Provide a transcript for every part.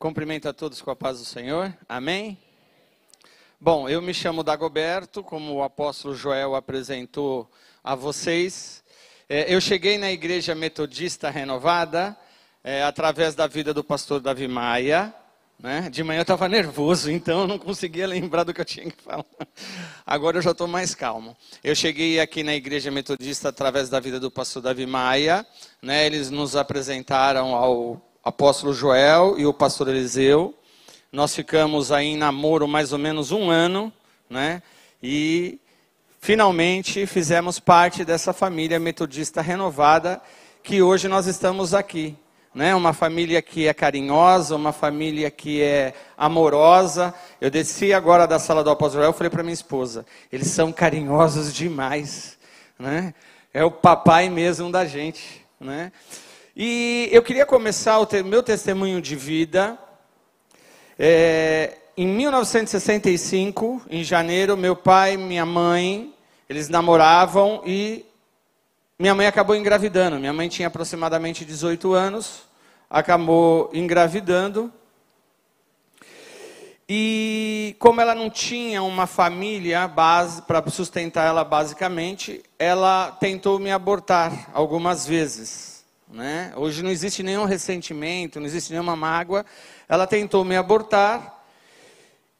Cumprimento a todos com a paz do Senhor. Amém? Bom, eu me chamo Dagoberto, como o apóstolo Joel apresentou a vocês. É, eu cheguei na igreja metodista renovada é, através da vida do pastor Davi Maia. Né? De manhã eu estava nervoso, então eu não conseguia lembrar do que eu tinha que falar. Agora eu já estou mais calmo. Eu cheguei aqui na igreja metodista através da vida do pastor Davi Maia. Né? Eles nos apresentaram ao apóstolo Joel e o pastor Eliseu. Nós ficamos aí em namoro mais ou menos um ano, né? E finalmente fizemos parte dessa família metodista renovada que hoje nós estamos aqui. Né? Uma família que é carinhosa, uma família que é amorosa. Eu desci agora da sala do apóstolo Joel e falei para minha esposa: eles são carinhosos demais. Né? É o papai mesmo da gente. Né? E eu queria começar o meu testemunho de vida. É, em 1965, em janeiro, meu pai e minha mãe, eles namoravam e minha mãe acabou engravidando. Minha mãe tinha aproximadamente 18 anos, acabou engravidando. E como ela não tinha uma família base para sustentar ela basicamente, ela tentou me abortar algumas vezes. Né? Hoje não existe nenhum ressentimento, não existe nenhuma mágoa. Ela tentou me abortar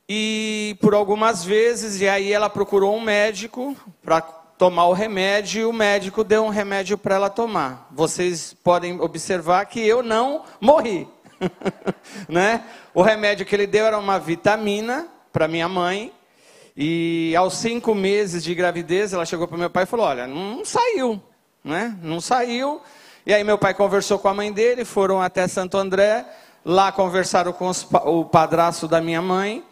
e por algumas vezes, e aí ela procurou um médico para tomar o remédio e o médico deu um remédio para ela tomar. Vocês podem observar que eu não morri. né? O remédio que ele deu era uma vitamina para minha mãe. E aos cinco meses de gravidez, ela chegou para meu pai e falou: Olha, não saiu, né? Não saiu. E aí meu pai conversou com a mãe dele, foram até Santo André, lá conversaram com os, o padrasto da minha mãe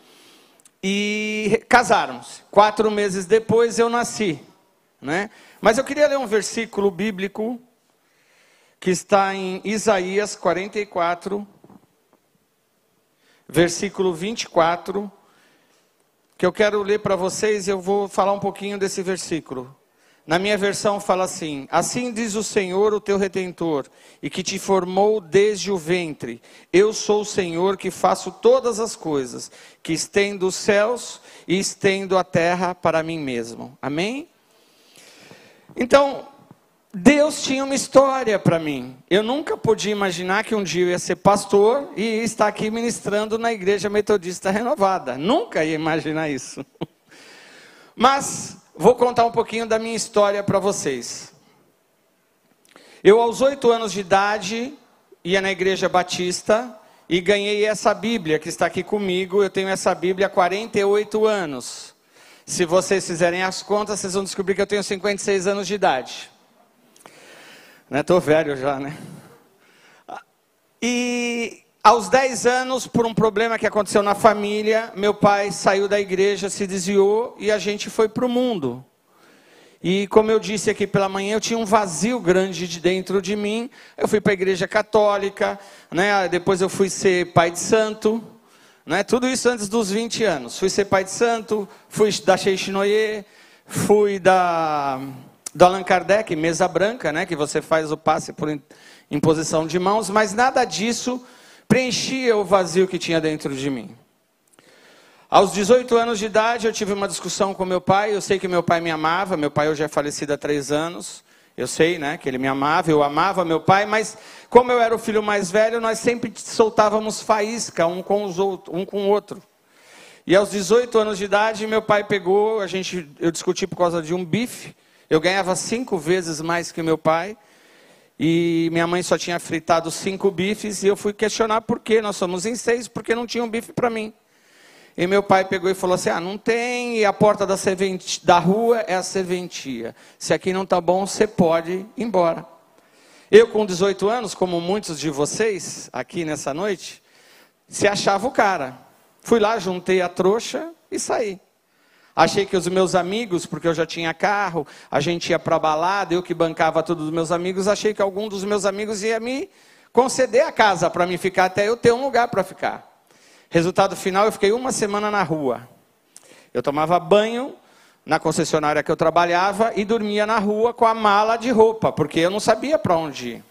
e casaram-se. Quatro meses depois eu nasci, né? Mas eu queria ler um versículo bíblico que está em Isaías 44, versículo 24, que eu quero ler para vocês e eu vou falar um pouquinho desse versículo. Na minha versão fala assim: Assim diz o Senhor, o teu redentor, e que te formou desde o ventre. Eu sou o Senhor que faço todas as coisas, que estendo os céus e estendo a terra para mim mesmo. Amém? Então, Deus tinha uma história para mim. Eu nunca podia imaginar que um dia eu ia ser pastor e estar aqui ministrando na igreja metodista renovada. Nunca ia imaginar isso. Mas Vou contar um pouquinho da minha história para vocês. Eu, aos oito anos de idade, ia na igreja batista e ganhei essa Bíblia que está aqui comigo. Eu tenho essa Bíblia há 48 anos. Se vocês fizerem as contas, vocês vão descobrir que eu tenho 56 anos de idade. Estou né? velho já, né? E aos 10 anos, por um problema que aconteceu na família, meu pai saiu da igreja, se desviou e a gente foi para o mundo. E como eu disse aqui pela manhã, eu tinha um vazio grande de dentro de mim. Eu fui para a igreja católica, né? depois eu fui ser pai de santo. Né? Tudo isso antes dos 20 anos. Fui ser pai de santo, fui da Sheixinoye, fui da, do Allan Kardec, mesa branca, né? que você faz o passe por imposição de mãos, mas nada disso preenchia o vazio que tinha dentro de mim. Aos 18 anos de idade, eu tive uma discussão com meu pai. Eu sei que meu pai me amava. Meu pai hoje é falecido há três anos. Eu sei, né, que ele me amava. Eu amava meu pai, mas como eu era o filho mais velho, nós sempre soltávamos faísca um com, os outro, um com o outro. E aos 18 anos de idade, meu pai pegou, a gente, eu discuti por causa de um bife. Eu ganhava cinco vezes mais que meu pai. E minha mãe só tinha fritado cinco bifes e eu fui questionar por que nós somos em seis, porque não tinha um bife para mim. E meu pai pegou e falou assim: ah, não tem, e a porta da, serventi, da rua é a serventia. Se aqui não está bom, você pode ir embora. Eu, com 18 anos, como muitos de vocês aqui nessa noite, se achava o cara. Fui lá, juntei a trouxa e saí. Achei que os meus amigos, porque eu já tinha carro, a gente ia para balada, eu que bancava tudo dos meus amigos, achei que algum dos meus amigos ia me conceder a casa para mim ficar até eu ter um lugar para ficar. Resultado final, eu fiquei uma semana na rua. Eu tomava banho na concessionária que eu trabalhava e dormia na rua com a mala de roupa, porque eu não sabia para onde ir.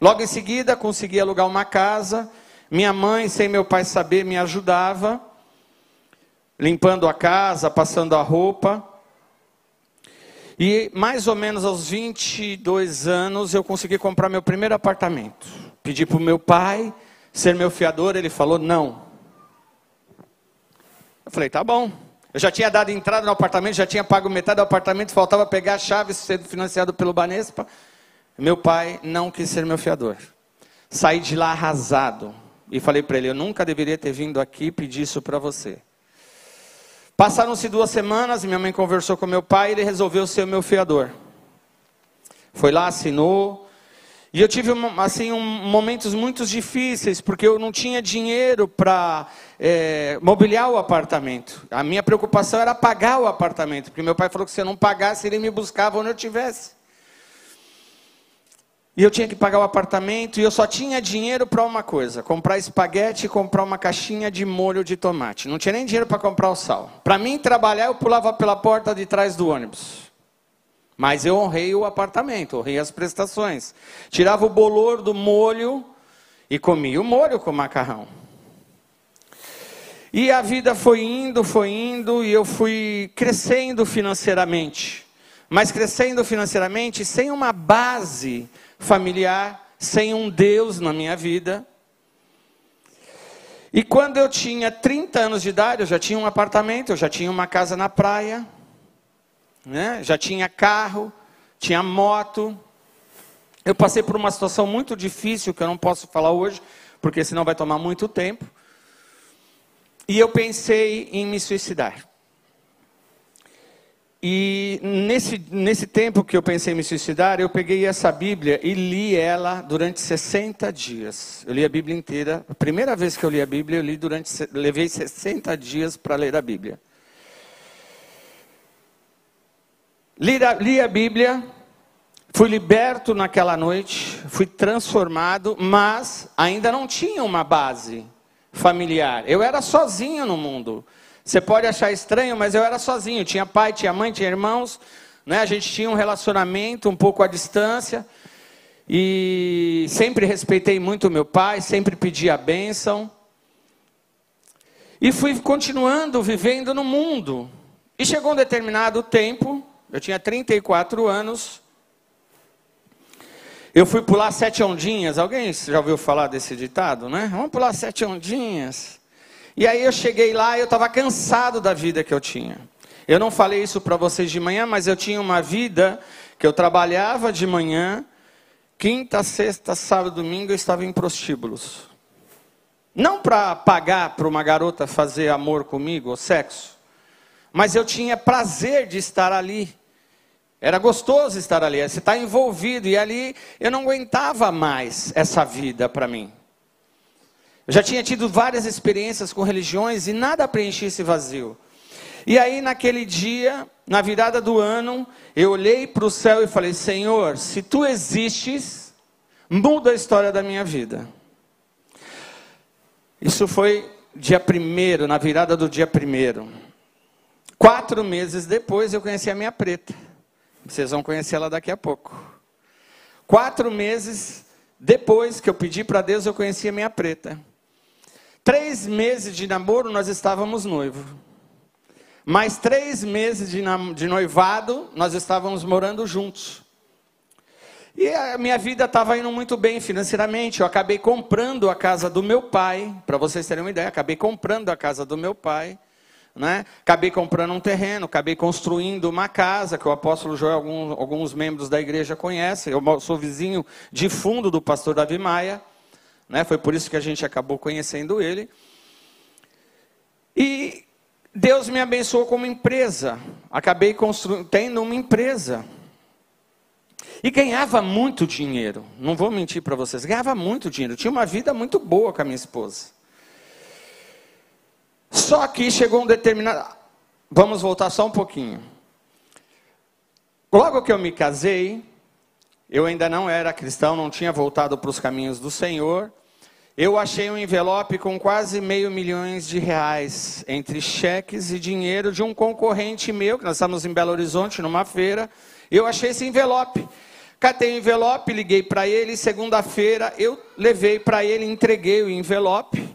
Logo em seguida, consegui alugar uma casa, Minha mãe, sem meu pai saber, me ajudava, limpando a casa, passando a roupa. E mais ou menos aos 22 anos eu consegui comprar meu primeiro apartamento. Pedi para o meu pai ser meu fiador, ele falou não. Eu falei, tá bom. Eu já tinha dado entrada no apartamento, já tinha pago metade do apartamento, faltava pegar a chave, sendo financiado pelo Banespa. Meu pai não quis ser meu fiador. Saí de lá arrasado e falei para ele: eu nunca deveria ter vindo aqui pedir isso para você. Passaram-se duas semanas, minha mãe conversou com meu pai e ele resolveu ser o meu fiador. Foi lá, assinou, e eu tive assim um, momentos muito difíceis, porque eu não tinha dinheiro para é, mobiliar o apartamento. A minha preocupação era pagar o apartamento, porque meu pai falou que se eu não pagasse, ele me buscava onde eu estivesse. E eu tinha que pagar o apartamento e eu só tinha dinheiro para uma coisa: comprar espaguete e comprar uma caixinha de molho de tomate. Não tinha nem dinheiro para comprar o sal. Para mim trabalhar, eu pulava pela porta de trás do ônibus. Mas eu honrei o apartamento, honrei as prestações. Tirava o bolor do molho e comia o molho com macarrão. E a vida foi indo, foi indo, e eu fui crescendo financeiramente. Mas crescendo financeiramente sem uma base familiar, sem um Deus na minha vida. E quando eu tinha 30 anos de idade, eu já tinha um apartamento, eu já tinha uma casa na praia né? já tinha carro, tinha moto. Eu passei por uma situação muito difícil que eu não posso falar hoje, porque senão vai tomar muito tempo. E eu pensei em me suicidar. E nesse, nesse tempo que eu pensei em me suicidar, eu peguei essa Bíblia e li ela durante 60 dias. Eu li a Bíblia inteira. A primeira vez que eu li a Bíblia, eu li durante, levei 60 dias para ler a Bíblia. Li a, li a Bíblia, fui liberto naquela noite, fui transformado, mas ainda não tinha uma base familiar. Eu era sozinho no mundo. Você pode achar estranho, mas eu era sozinho. Tinha pai, tinha mãe, tinha irmãos. Né? A gente tinha um relacionamento um pouco à distância. E sempre respeitei muito meu pai, sempre pedi a bênção. E fui continuando vivendo no mundo. E chegou um determinado tempo eu tinha 34 anos. Eu fui pular sete ondinhas. Alguém já ouviu falar desse ditado, né? Vamos pular sete ondinhas. E aí eu cheguei lá e eu estava cansado da vida que eu tinha. Eu não falei isso para vocês de manhã, mas eu tinha uma vida que eu trabalhava de manhã, quinta, sexta, sábado, domingo eu estava em prostíbulos. Não para pagar para uma garota fazer amor comigo, ou sexo, mas eu tinha prazer de estar ali. Era gostoso estar ali, você está envolvido, e ali eu não aguentava mais essa vida para mim. Eu já tinha tido várias experiências com religiões e nada preenchia esse vazio. E aí, naquele dia, na virada do ano, eu olhei para o céu e falei: Senhor, se tu existes, muda a história da minha vida. Isso foi dia primeiro, na virada do dia primeiro. Quatro meses depois, eu conheci a minha preta. Vocês vão conhecer ela daqui a pouco. Quatro meses depois que eu pedi para Deus, eu conheci a minha preta. Três meses de namoro, nós estávamos noivos. Mais três meses de, de noivado, nós estávamos morando juntos. E a minha vida estava indo muito bem financeiramente. Eu acabei comprando a casa do meu pai, para vocês terem uma ideia, acabei comprando a casa do meu pai. Né? Acabei comprando um terreno, acabei construindo uma casa, que o apóstolo Joel, alguns, alguns membros da igreja conhecem. Eu sou vizinho de fundo do pastor Davi Maia. Né? Foi por isso que a gente acabou conhecendo ele. E Deus me abençoou como empresa. Acabei tendo uma empresa. E ganhava muito dinheiro. Não vou mentir para vocês. Ganhava muito dinheiro. Tinha uma vida muito boa com a minha esposa. Só que chegou um determinado. Vamos voltar só um pouquinho. Logo que eu me casei, eu ainda não era cristão, não tinha voltado para os caminhos do Senhor. Eu achei um envelope com quase meio milhões de reais entre cheques e dinheiro de um concorrente meu, que nós estamos em Belo Horizonte, numa feira. Eu achei esse envelope. Catei o envelope, liguei para ele. Segunda-feira eu levei para ele, entreguei o envelope.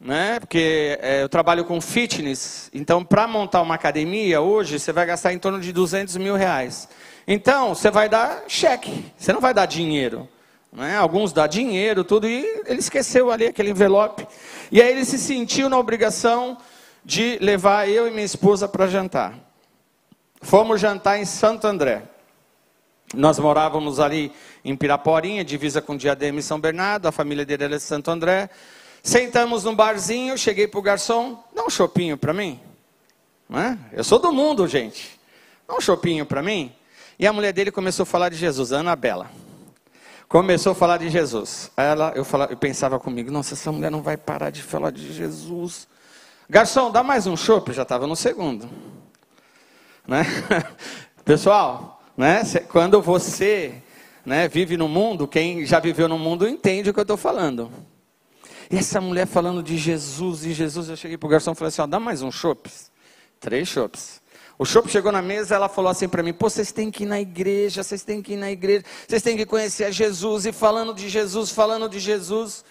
Né? Porque é, eu trabalho com fitness. Então, para montar uma academia, hoje você vai gastar em torno de 200 mil reais. Então, você vai dar cheque, você não vai dar dinheiro. Né? Alguns dá dinheiro, tudo, e ele esqueceu ali aquele envelope. E aí ele se sentiu na obrigação de levar eu e minha esposa para jantar. Fomos jantar em Santo André. Nós morávamos ali em Piraporinha, divisa com Diadema e São Bernardo, a família dele era de Santo André. Sentamos num barzinho, cheguei para o garçom, dá um chopinho para mim. Né? Eu sou do mundo, gente. Dá um chopinho para mim. E a mulher dele começou a falar de Jesus, a Anabela. Começou a falar de Jesus. Ela, eu, falava, eu pensava comigo, nossa, essa mulher não vai parar de falar de Jesus. Garçom, dá mais um chopp, já estava no segundo. Né? Pessoal, né, quando você né, vive no mundo, quem já viveu no mundo entende o que eu estou falando. E essa mulher falando de Jesus e Jesus, eu cheguei para o garçom e falei assim: ó, dá mais um chopp. Três chopps. O chopp chegou na mesa, ela falou assim para mim: Pô, vocês têm que ir na igreja, vocês têm que ir na igreja, vocês têm que conhecer a Jesus. E falando de Jesus, falando de Jesus.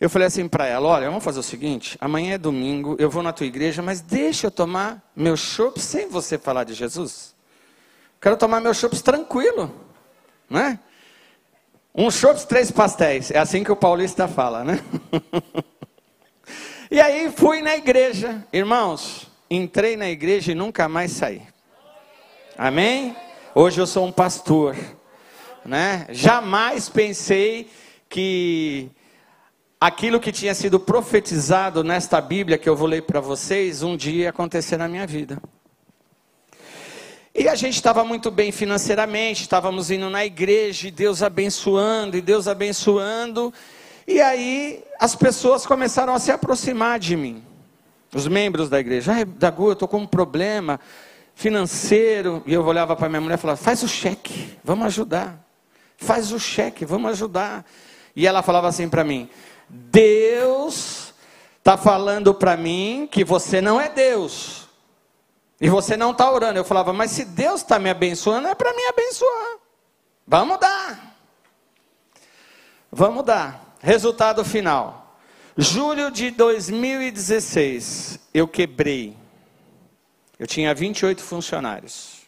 Eu falei assim para ela: Olha, vamos fazer o seguinte: amanhã é domingo, eu vou na tua igreja, mas deixa eu tomar meu chopp sem você falar de Jesus. Quero tomar meu chopp tranquilo, né? Um chopp, três pastéis. É assim que o paulista fala, né? e aí fui na igreja, irmãos entrei na igreja e nunca mais saí. Amém? Hoje eu sou um pastor, né? Jamais pensei que aquilo que tinha sido profetizado nesta Bíblia que eu vou ler para vocês um dia ia acontecer na minha vida. E a gente estava muito bem financeiramente, estávamos indo na igreja, e Deus abençoando, e Deus abençoando. E aí as pessoas começaram a se aproximar de mim os membros da igreja, ah, Dagu, eu estou com um problema financeiro. E eu olhava para minha mulher e falava, faz o cheque, vamos ajudar. Faz o cheque, vamos ajudar. E ela falava assim para mim, Deus está falando para mim que você não é Deus. E você não está orando. Eu falava, mas se Deus está me abençoando, é para me abençoar. Vamos dar. Vamos dar. Resultado final. Julho de 2016, eu quebrei. Eu tinha 28 funcionários.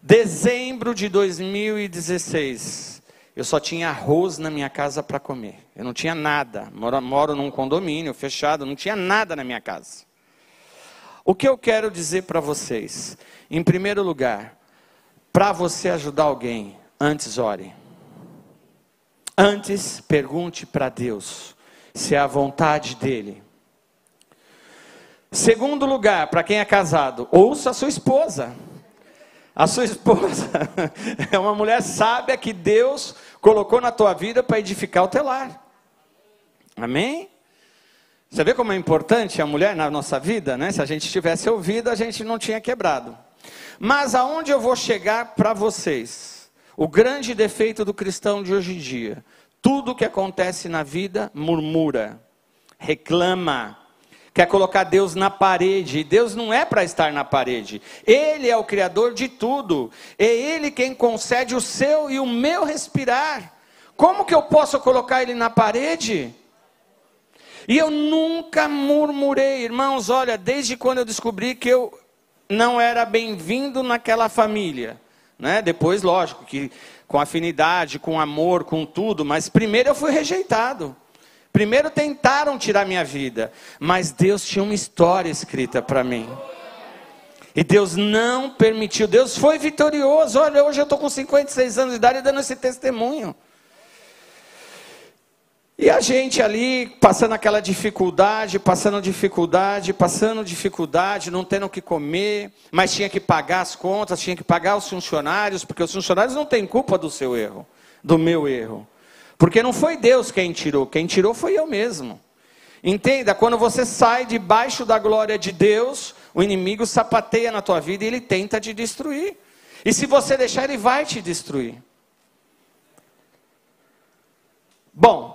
Dezembro de 2016, eu só tinha arroz na minha casa para comer. Eu não tinha nada. Moro, moro num condomínio fechado, não tinha nada na minha casa. O que eu quero dizer para vocês? Em primeiro lugar, para você ajudar alguém, antes ore. Antes pergunte para Deus se é a vontade dele. Segundo lugar, para quem é casado, ouça a sua esposa. A sua esposa é uma mulher sábia que Deus colocou na tua vida para edificar o teu lar. Amém? Você vê como é importante a mulher na nossa vida, né? Se a gente tivesse ouvido, a gente não tinha quebrado. Mas aonde eu vou chegar para vocês? O grande defeito do cristão de hoje em dia tudo que acontece na vida, murmura, reclama, quer colocar Deus na parede. E Deus não é para estar na parede. Ele é o Criador de tudo. É Ele quem concede o seu e o meu respirar. Como que eu posso colocar Ele na parede? E eu nunca murmurei, irmãos. Olha, desde quando eu descobri que eu não era bem-vindo naquela família. Né? Depois, lógico, que com afinidade, com amor, com tudo, mas primeiro eu fui rejeitado. Primeiro tentaram tirar minha vida, mas Deus tinha uma história escrita para mim. E Deus não permitiu, Deus foi vitorioso. Olha, hoje eu estou com 56 anos de idade dando esse testemunho. E a gente ali passando aquela dificuldade, passando dificuldade, passando dificuldade, não tendo o que comer, mas tinha que pagar as contas, tinha que pagar os funcionários, porque os funcionários não têm culpa do seu erro, do meu erro. Porque não foi Deus quem tirou, quem tirou foi eu mesmo. Entenda, quando você sai debaixo da glória de Deus, o inimigo sapateia na tua vida e ele tenta te destruir. E se você deixar, ele vai te destruir. Bom,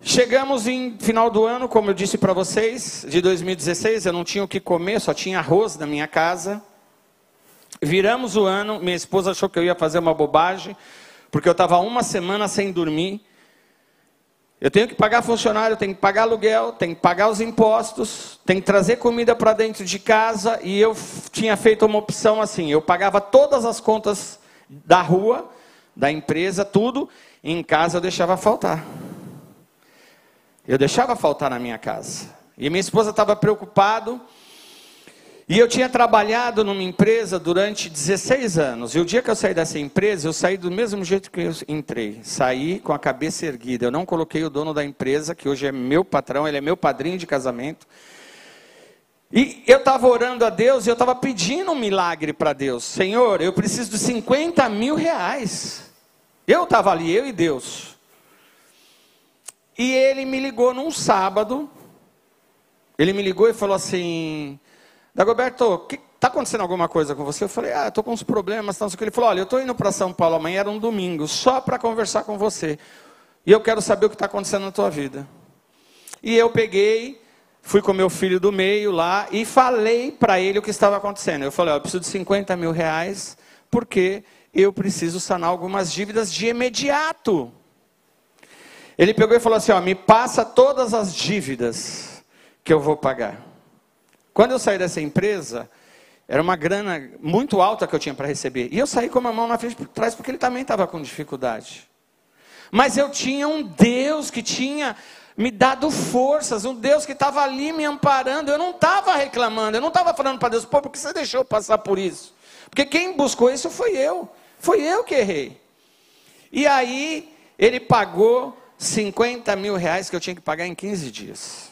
Chegamos em final do ano, como eu disse para vocês, de 2016, eu não tinha o que comer, só tinha arroz na minha casa. Viramos o ano, minha esposa achou que eu ia fazer uma bobagem, porque eu estava uma semana sem dormir. Eu tenho que pagar funcionário, tenho que pagar aluguel, tenho que pagar os impostos, tenho que trazer comida para dentro de casa. E eu tinha feito uma opção assim: eu pagava todas as contas da rua, da empresa, tudo. E em casa eu deixava faltar. Eu deixava faltar na minha casa. E minha esposa estava preocupado. E eu tinha trabalhado numa empresa durante 16 anos. E o dia que eu saí dessa empresa, eu saí do mesmo jeito que eu entrei. Saí com a cabeça erguida. Eu não coloquei o dono da empresa, que hoje é meu patrão, ele é meu padrinho de casamento. E eu estava orando a Deus e eu estava pedindo um milagre para Deus. Senhor, eu preciso de 50 mil reais. Eu estava ali, eu e Deus. E ele me ligou num sábado. Ele me ligou e falou assim: Dagoberto, está acontecendo alguma coisa com você? Eu falei, ah, estou com uns problemas. Tá, ele falou, olha, eu estou indo para São Paulo amanhã, era um domingo, só para conversar com você. E eu quero saber o que está acontecendo na tua vida. E eu peguei, fui com meu filho do meio lá e falei para ele o que estava acontecendo. Eu falei, eu preciso de 50 mil reais, porque eu preciso sanar algumas dívidas de imediato. Ele pegou e falou assim, ó, me passa todas as dívidas que eu vou pagar. Quando eu saí dessa empresa, era uma grana muito alta que eu tinha para receber. E eu saí com a mão na frente por trás porque ele também estava com dificuldade. Mas eu tinha um Deus que tinha me dado forças, um Deus que estava ali me amparando. Eu não estava reclamando, eu não estava falando para Deus, pô, por que você deixou passar por isso? Porque quem buscou isso foi eu. Foi eu que errei. E aí, ele pagou 50 mil reais que eu tinha que pagar em 15 dias.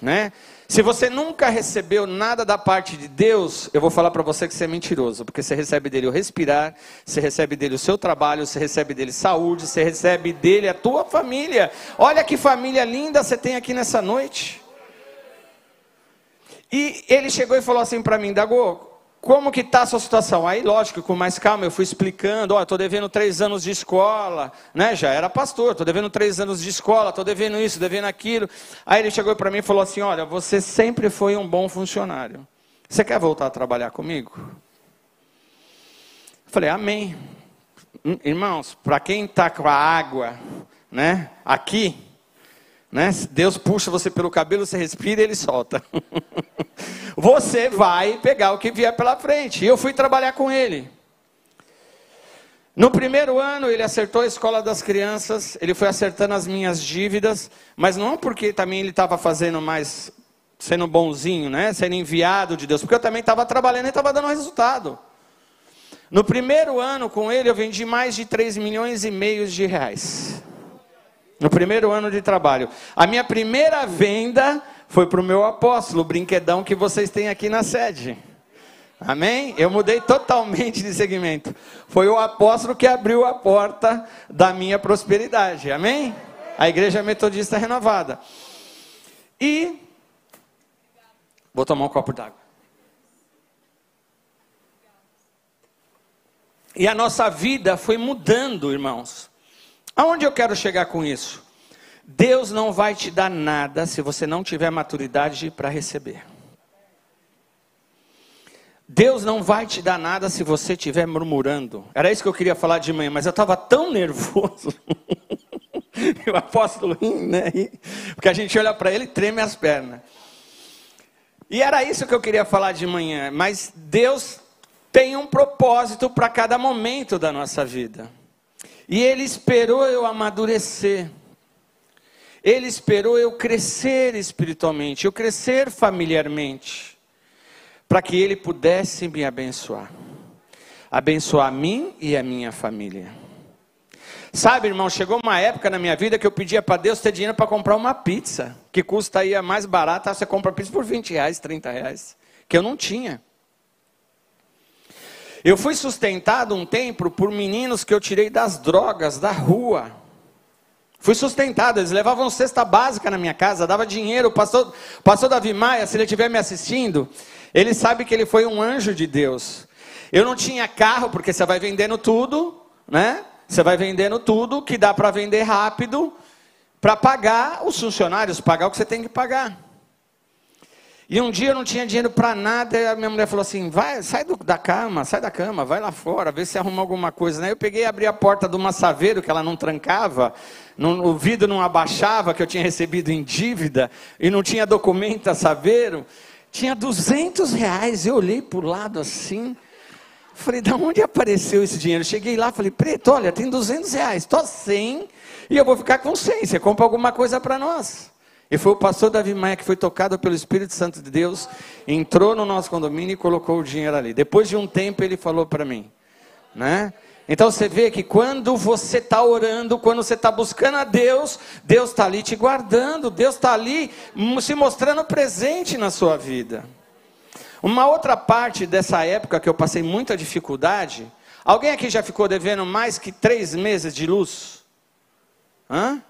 Né? Se você nunca recebeu nada da parte de Deus, eu vou falar para você que você é mentiroso, porque você recebe dele o respirar, você recebe dele o seu trabalho, você recebe dele saúde, você recebe dele a tua família. Olha que família linda você tem aqui nessa noite. E ele chegou e falou assim para mim, Dago, como que está a sua situação? Aí, lógico, com mais calma, eu fui explicando, ó, estou devendo três anos de escola, né? Já era pastor, estou devendo três anos de escola, estou devendo isso, devendo aquilo. Aí ele chegou para mim e falou assim, olha, você sempre foi um bom funcionário. Você quer voltar a trabalhar comigo? Eu falei, amém. Hum, irmãos, para quem está com a água, né? Aqui, né? Deus puxa você pelo cabelo, você respira e ele solta. você vai pegar o que vier pela frente. E eu fui trabalhar com ele. No primeiro ano, ele acertou a escola das crianças, ele foi acertando as minhas dívidas, mas não porque também ele estava fazendo mais, sendo bonzinho, né? sendo enviado de Deus, porque eu também estava trabalhando e estava dando resultado. No primeiro ano com ele, eu vendi mais de 3 milhões e meio de reais. No primeiro ano de trabalho. A minha primeira venda foi para o meu apóstolo, o brinquedão que vocês têm aqui na sede. Amém? Eu mudei totalmente de segmento. Foi o apóstolo que abriu a porta da minha prosperidade. Amém? A igreja metodista renovada. E. Vou tomar um copo d'água. E a nossa vida foi mudando, irmãos. Aonde eu quero chegar com isso? Deus não vai te dar nada se você não tiver maturidade para receber. Deus não vai te dar nada se você estiver murmurando. Era isso que eu queria falar de manhã, mas eu estava tão nervoso. o apóstolo, né? Porque a gente olha para ele e treme as pernas. E era isso que eu queria falar de manhã. Mas Deus tem um propósito para cada momento da nossa vida. E ele esperou eu amadurecer. Ele esperou eu crescer espiritualmente, eu crescer familiarmente, para que ele pudesse me abençoar. Abençoar a mim e a minha família. Sabe, irmão, chegou uma época na minha vida que eu pedia para Deus ter dinheiro para comprar uma pizza, que custa aí a mais barata, você compra pizza por 20 reais, 30 reais, que eu não tinha. Eu fui sustentado um tempo por meninos que eu tirei das drogas, da rua. Fui sustentado, eles levavam cesta básica na minha casa, dava dinheiro. Pastor Davi Maia, se ele estiver me assistindo, ele sabe que ele foi um anjo de Deus. Eu não tinha carro, porque você vai vendendo tudo, né? Você vai vendendo tudo que dá para vender rápido, para pagar os funcionários, pagar o que você tem que pagar. E um dia eu não tinha dinheiro para nada, e a minha mulher falou assim: vai, sai do, da cama, sai da cama, vai lá fora, vê se arruma alguma coisa. Eu peguei e abri a porta de uma saveiro que ela não trancava, não, o vidro não abaixava, que eu tinha recebido em dívida, e não tinha documento a saveiro. Tinha 200 reais, eu olhei para o lado assim, falei, da onde apareceu esse dinheiro? Cheguei lá, falei, preto, olha, tem 200 reais, estou sem, e eu vou ficar com 100, você compra alguma coisa para nós. E foi o pastor Davi Maia que foi tocado pelo Espírito Santo de Deus, entrou no nosso condomínio e colocou o dinheiro ali. Depois de um tempo ele falou para mim, né? Então você vê que quando você está orando, quando você está buscando a Deus, Deus está ali te guardando, Deus está ali se mostrando presente na sua vida. Uma outra parte dessa época que eu passei muita dificuldade, alguém aqui já ficou devendo mais que três meses de luz? Hã?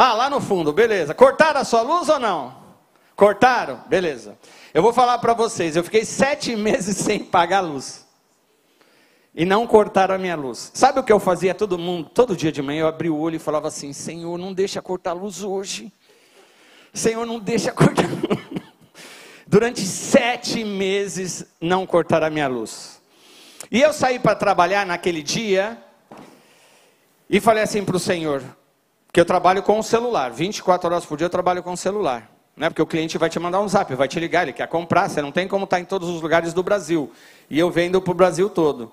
Ah, lá no fundo, beleza. Cortaram a sua luz ou não? Cortaram? Beleza. Eu vou falar para vocês, eu fiquei sete meses sem pagar luz. E não cortaram a minha luz. Sabe o que eu fazia todo mundo? Todo dia de manhã eu abria o olho e falava assim: Senhor, não deixa cortar a luz hoje. Senhor, não deixa cortar. Durante sete meses não cortaram a minha luz. E eu saí para trabalhar naquele dia e falei assim para o Senhor: porque eu trabalho com o celular, 24 horas por dia eu trabalho com o celular. Né? Porque o cliente vai te mandar um zap, vai te ligar, ele quer comprar, você não tem como estar em todos os lugares do Brasil. E eu vendo para o Brasil todo.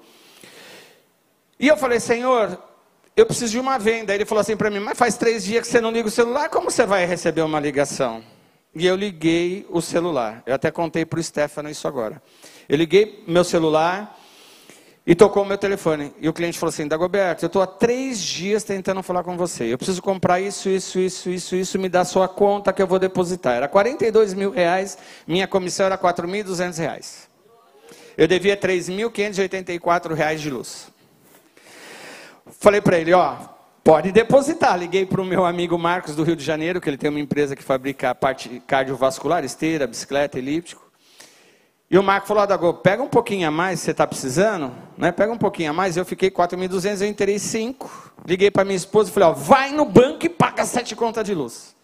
E eu falei, Senhor, eu preciso de uma venda. Ele falou assim para mim, mas faz três dias que você não liga o celular, como você vai receber uma ligação? E eu liguei o celular. Eu até contei para o Stefano isso agora. Eu liguei meu celular, e tocou o meu telefone. E o cliente falou assim: Dagoberto, eu estou há três dias tentando falar com você. Eu preciso comprar isso, isso, isso, isso, isso. Me dá sua conta que eu vou depositar. Era 42 mil reais. Minha comissão era 4.200 reais. Eu devia 3.584 reais de luz. Falei para ele: Ó, pode depositar. Liguei para o meu amigo Marcos do Rio de Janeiro, que ele tem uma empresa que fabrica a parte cardiovascular, esteira, bicicleta, elíptico. E o Marco falou, Adago, pega um pouquinho a mais, você está precisando, né? Pega um pouquinho a mais. Eu fiquei 4.200, eu entrei 5. Liguei para minha esposa e falei, ó, vai no banco e paga sete contas de luz.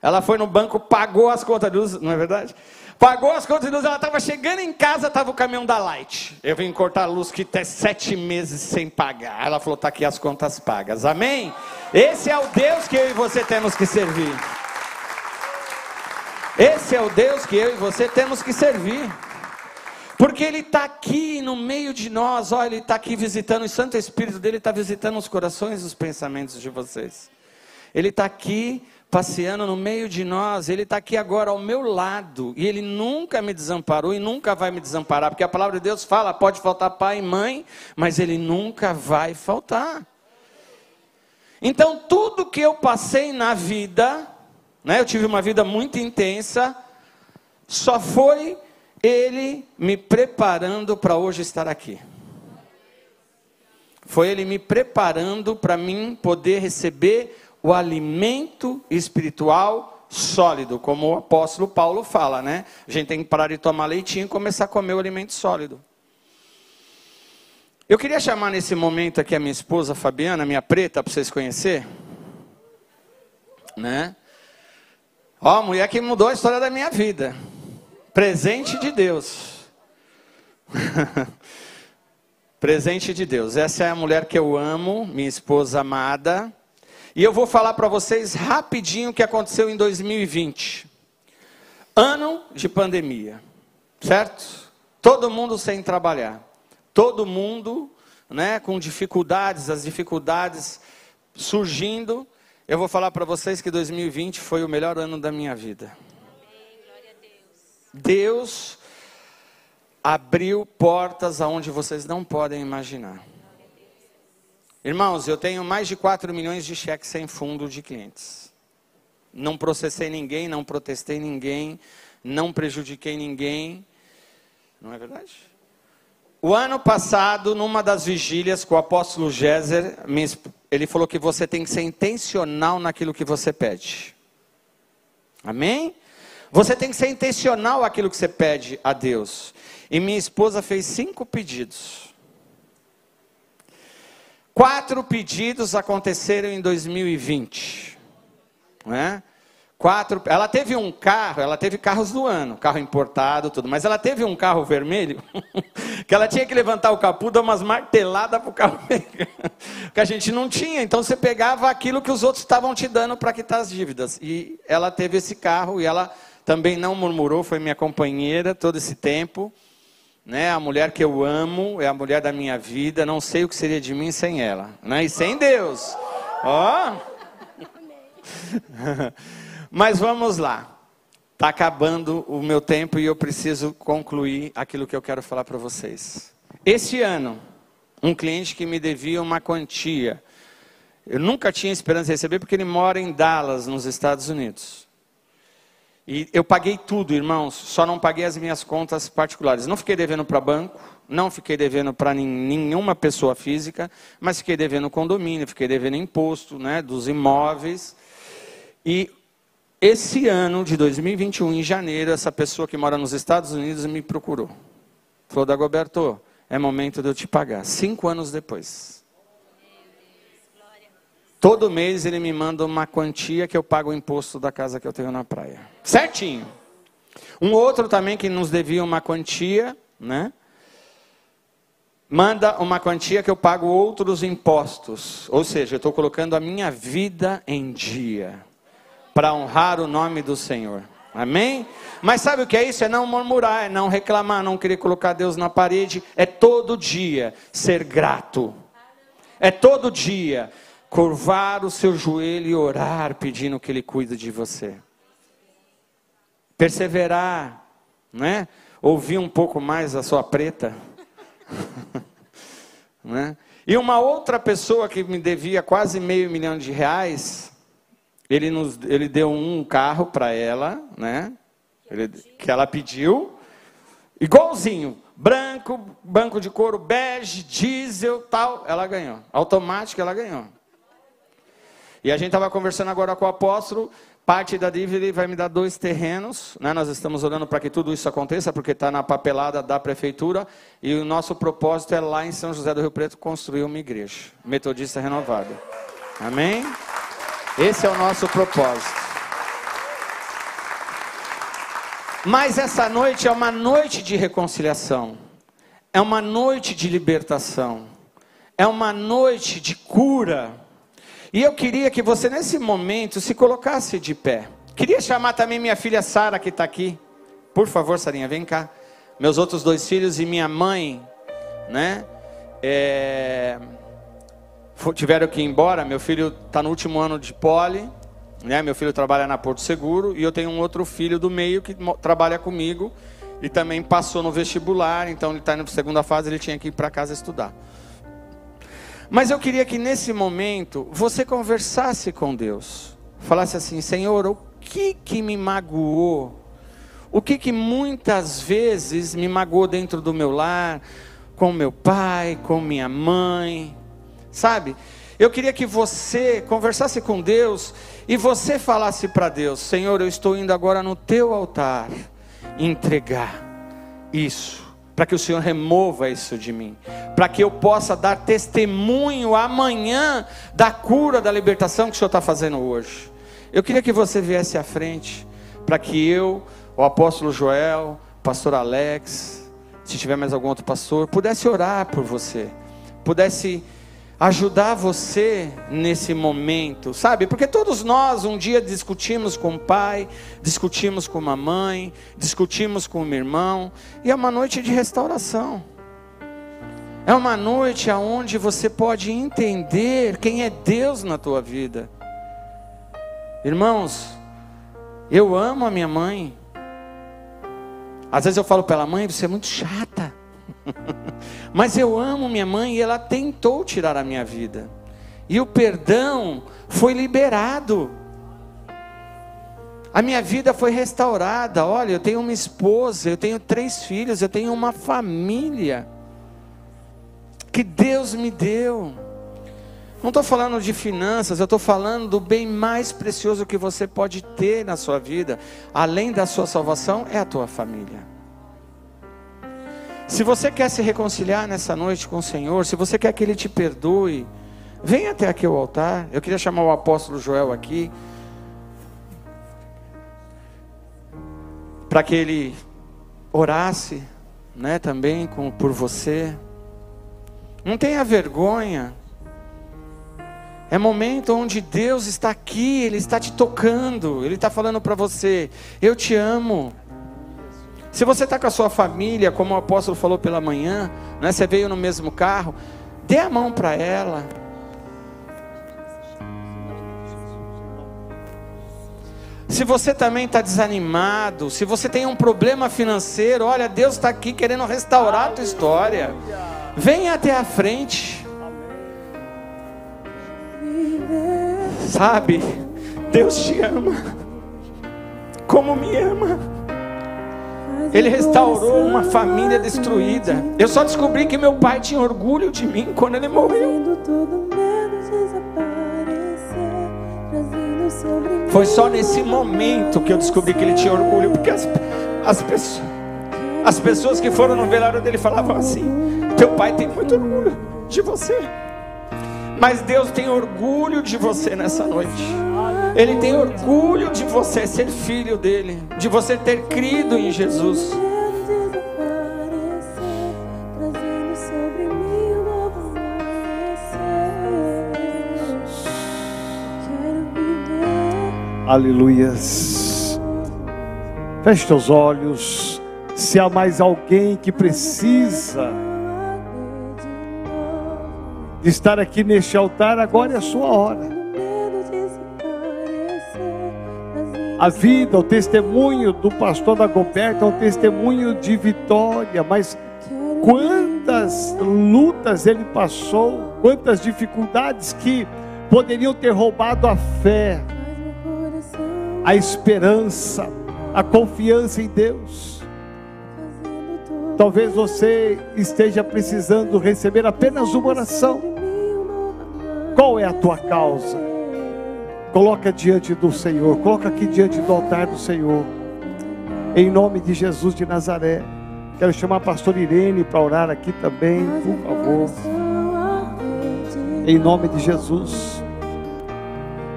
Ela foi no banco, pagou as contas de luz, não é verdade? Pagou as contas de luz, ela estava chegando em casa, estava o caminhão da Light. Eu vim cortar a luz que até sete meses sem pagar. Ela falou, tá aqui as contas pagas. Amém? Esse é o Deus que eu e você temos que servir. Esse é o Deus que eu e você temos que servir. Porque Ele está aqui no meio de nós, olha, Ele está aqui visitando, o Santo Espírito dele está visitando os corações e os pensamentos de vocês. Ele está aqui passeando no meio de nós, Ele está aqui agora ao meu lado, e Ele nunca me desamparou e nunca vai me desamparar, porque a palavra de Deus fala: pode faltar pai e mãe, mas Ele nunca vai faltar. Então, tudo que eu passei na vida, né, eu tive uma vida muito intensa, só foi ele me preparando para hoje estar aqui. Foi Ele me preparando para mim poder receber o alimento espiritual sólido, como o apóstolo Paulo fala, né? A gente tem que parar de tomar leitinho e começar a comer o alimento sólido. Eu queria chamar nesse momento aqui a minha esposa Fabiana, minha preta, para vocês conhecer, né? Ó, a mulher que mudou a história da minha vida. Presente de Deus. Presente de Deus. Essa é a mulher que eu amo, minha esposa amada. E eu vou falar para vocês rapidinho o que aconteceu em 2020. Ano de pandemia. Certo? Todo mundo sem trabalhar. Todo mundo, né, com dificuldades, as dificuldades surgindo. Eu vou falar para vocês que 2020 foi o melhor ano da minha vida. Deus abriu portas aonde vocês não podem imaginar. Irmãos, eu tenho mais de 4 milhões de cheques sem fundo de clientes. Não processei ninguém, não protestei ninguém, não prejudiquei ninguém. Não é verdade? O ano passado, numa das vigílias com o apóstolo Géser, ele falou que você tem que ser intencional naquilo que você pede. Amém? Você tem que ser intencional aquilo que você pede a Deus. E minha esposa fez cinco pedidos. Quatro pedidos aconteceram em 2020. Né? Quatro, ela teve um carro, ela teve carros do ano, carro importado, tudo, mas ela teve um carro vermelho que ela tinha que levantar o capô, dar umas marteladas para o carro que a gente não tinha. Então você pegava aquilo que os outros estavam te dando para quitar as dívidas. E ela teve esse carro e ela também não murmurou, foi minha companheira todo esse tempo. Né, a mulher que eu amo, é a mulher da minha vida, não sei o que seria de mim sem ela, né? E sem Deus. Ó. Oh. Mas vamos lá. Está acabando o meu tempo e eu preciso concluir aquilo que eu quero falar para vocês. Esse ano, um cliente que me devia uma quantia. Eu nunca tinha esperança de receber porque ele mora em Dallas, nos Estados Unidos. E eu paguei tudo, irmãos, só não paguei as minhas contas particulares. Não fiquei devendo para banco, não fiquei devendo para nenhuma pessoa física, mas fiquei devendo condomínio, fiquei devendo imposto né, dos imóveis. E esse ano de 2021, em janeiro, essa pessoa que mora nos Estados Unidos me procurou. Falou, Dagoberto, é momento de eu te pagar. Cinco anos depois. Todo mês ele me manda uma quantia que eu pago o imposto da casa que eu tenho na praia. Certinho. Um outro também que nos devia uma quantia, né? Manda uma quantia que eu pago outros impostos. Ou seja, eu estou colocando a minha vida em dia para honrar o nome do Senhor. Amém? Mas sabe o que é isso? É não murmurar, é não reclamar, não querer colocar Deus na parede. É todo dia ser grato. É todo dia curvar o seu joelho e orar pedindo que Ele cuide de você. Perseverar, né? Ouvir um pouco mais a sua preta. né? E uma outra pessoa que me devia quase meio milhão de reais, ele, nos, ele deu um carro para ela, né? Ele, que ela pediu, igualzinho, branco, banco de couro bege, diesel, tal, ela ganhou. Automático ela ganhou. E a gente estava conversando agora com o apóstolo, parte da dívida vai me dar dois terrenos, né? nós estamos orando para que tudo isso aconteça, porque está na papelada da prefeitura, e o nosso propósito é lá em São José do Rio Preto construir uma igreja, metodista renovada. Amém? Esse é o nosso propósito. Mas essa noite é uma noite de reconciliação, é uma noite de libertação, é uma noite de cura. E eu queria que você, nesse momento, se colocasse de pé. Queria chamar também minha filha Sara, que está aqui. Por favor, Sarinha, vem cá. Meus outros dois filhos e minha mãe, né? É tiveram que ir embora. Meu filho está no último ano de poli, né? Meu filho trabalha na Porto Seguro e eu tenho um outro filho do meio que trabalha comigo e também passou no vestibular, então ele está na segunda fase, ele tinha que ir para casa estudar. Mas eu queria que nesse momento você conversasse com Deus, falasse assim: Senhor, o que que me magoou? O que que muitas vezes me magoou dentro do meu lar, com meu pai, com minha mãe, sabe? Eu queria que você conversasse com Deus e você falasse para Deus: Senhor, eu estou indo agora no teu altar entregar isso, para que o Senhor remova isso de mim, para que eu possa dar testemunho amanhã da cura, da libertação que o Senhor está fazendo hoje. Eu queria que você viesse à frente, para que eu, o apóstolo Joel, pastor Alex, se tiver mais algum outro pastor, pudesse orar por você, pudesse ajudar você nesse momento, sabe? Porque todos nós um dia discutimos com o pai, discutimos com a mãe, discutimos com o irmão, e é uma noite de restauração. É uma noite aonde você pode entender quem é Deus na tua vida. Irmãos, eu amo a minha mãe. Às vezes eu falo para ela, mãe, você é muito chata. Mas eu amo minha mãe e ela tentou tirar a minha vida. E o perdão foi liberado. A minha vida foi restaurada. Olha, eu tenho uma esposa, eu tenho três filhos, eu tenho uma família que Deus me deu. Não estou falando de finanças, eu estou falando do bem mais precioso que você pode ter na sua vida, além da sua salvação, é a tua família. Se você quer se reconciliar nessa noite com o Senhor, se você quer que Ele te perdoe, venha até aqui ao altar. Eu queria chamar o apóstolo Joel aqui. para que ele orasse, né, também com, por você. Não tenha vergonha. É momento onde Deus está aqui, Ele está te tocando, Ele está falando para você: Eu te amo. Se você está com a sua família, como o apóstolo falou pela manhã, né, você veio no mesmo carro, dê a mão para ela. Se você também está desanimado, se você tem um problema financeiro, olha, Deus está aqui querendo restaurar a tua história. Venha até a frente. Sabe, Deus te ama, como me ama. Ele restaurou uma família destruída. Eu só descobri que meu pai tinha orgulho de mim quando ele morreu. Foi só nesse momento que eu descobri que ele tinha orgulho, porque as, as, pessoas, as pessoas que foram no velório dele falavam assim: Teu pai tem muito orgulho de você. Mas Deus tem orgulho de você nessa noite. Ele tem orgulho de você ser filho dele, de você ter crido em Jesus. Aleluias. Feche teus olhos. Se há mais alguém que precisa de estar aqui neste altar, agora é a sua hora. A vida, o testemunho do pastor da Goberta é um testemunho de vitória, mas quantas lutas ele passou, quantas dificuldades que poderiam ter roubado a fé, a esperança, a confiança em Deus. Talvez você esteja precisando receber apenas uma oração. Qual é a tua causa? Coloca diante do Senhor, coloca aqui diante do altar do Senhor. Em nome de Jesus de Nazaré. Quero chamar a pastora Irene para orar aqui também, por favor. Em nome de Jesus.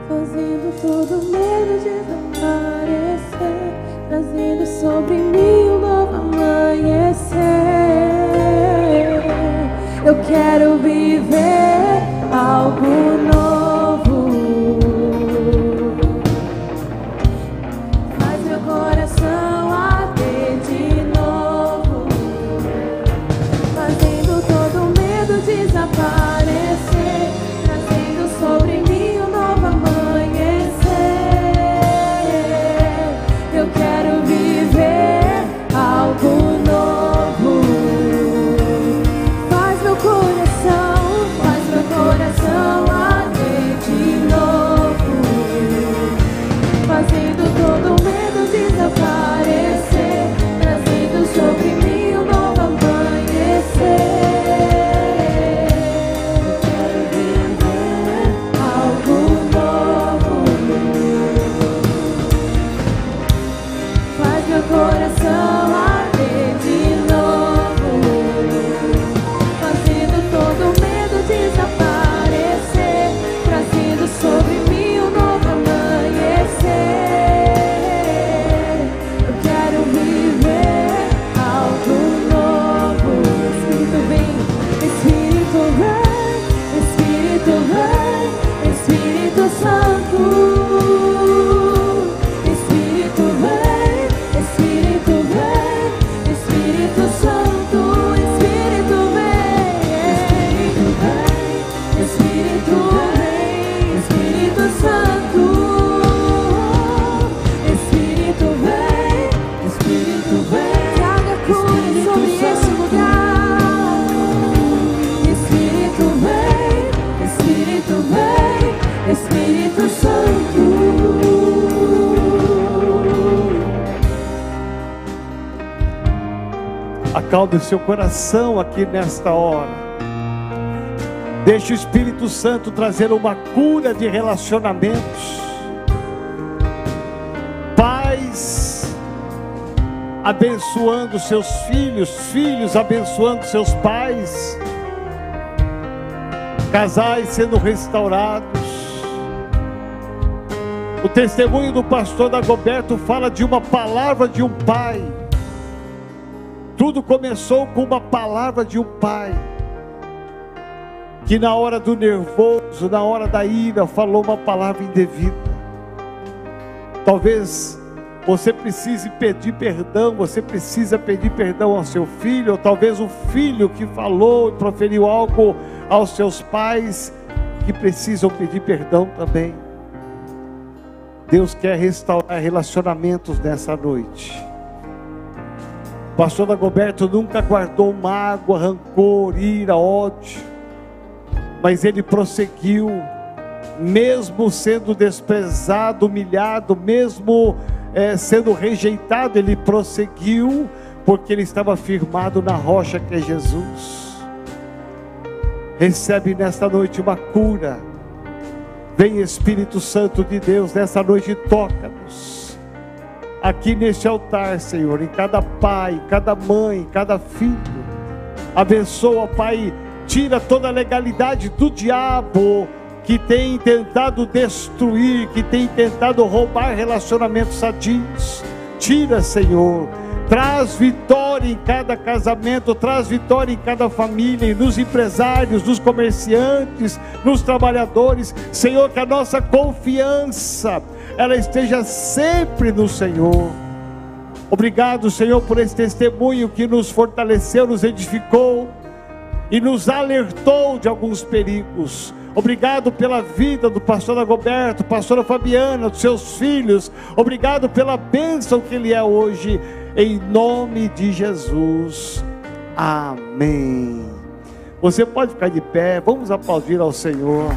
Fazendo todo medo desaparecer, trazendo sobre mim um novo amanhecer. Eu quero viver algo novo. Meu coração Acalme o seu coração aqui nesta hora. Deixe o Espírito Santo trazer uma cura de relacionamentos. Pais abençoando seus filhos, filhos abençoando seus pais. Casais sendo restaurados. O testemunho do pastor Dagoberto fala de uma palavra de um pai. Tudo começou com uma palavra de um pai. Que na hora do nervoso, na hora da ira, falou uma palavra indevida. Talvez você precise pedir perdão, você precisa pedir perdão ao seu filho, ou talvez o filho que falou e proferiu algo aos seus pais que precisam pedir perdão também. Deus quer restaurar relacionamentos nessa noite. Pastor Dagoberto nunca guardou mágoa, rancor, ira, ódio, mas ele prosseguiu, mesmo sendo desprezado, humilhado, mesmo é, sendo rejeitado, ele prosseguiu, porque ele estava firmado na rocha que é Jesus. Recebe nesta noite uma cura. Vem Espírito Santo de Deus, nessa noite toca-nos. Aqui neste altar, Senhor, em cada pai, cada mãe, cada filho. Abençoa, Pai, tira toda a legalidade do diabo que tem tentado destruir, que tem tentado roubar relacionamentos sadios. Tira, Senhor. Traz vitória em cada casamento, traz vitória em cada família, nos empresários, nos comerciantes, nos trabalhadores. Senhor, que a nossa confiança ela esteja sempre no Senhor. Obrigado, Senhor, por esse testemunho que nos fortaleceu, nos edificou e nos alertou de alguns perigos. Obrigado pela vida do pastor Agoberto, pastora Fabiana, dos seus filhos. Obrigado pela bênção que ele é hoje. Em nome de Jesus. Amém. Você pode ficar de pé. Vamos aplaudir ao Senhor.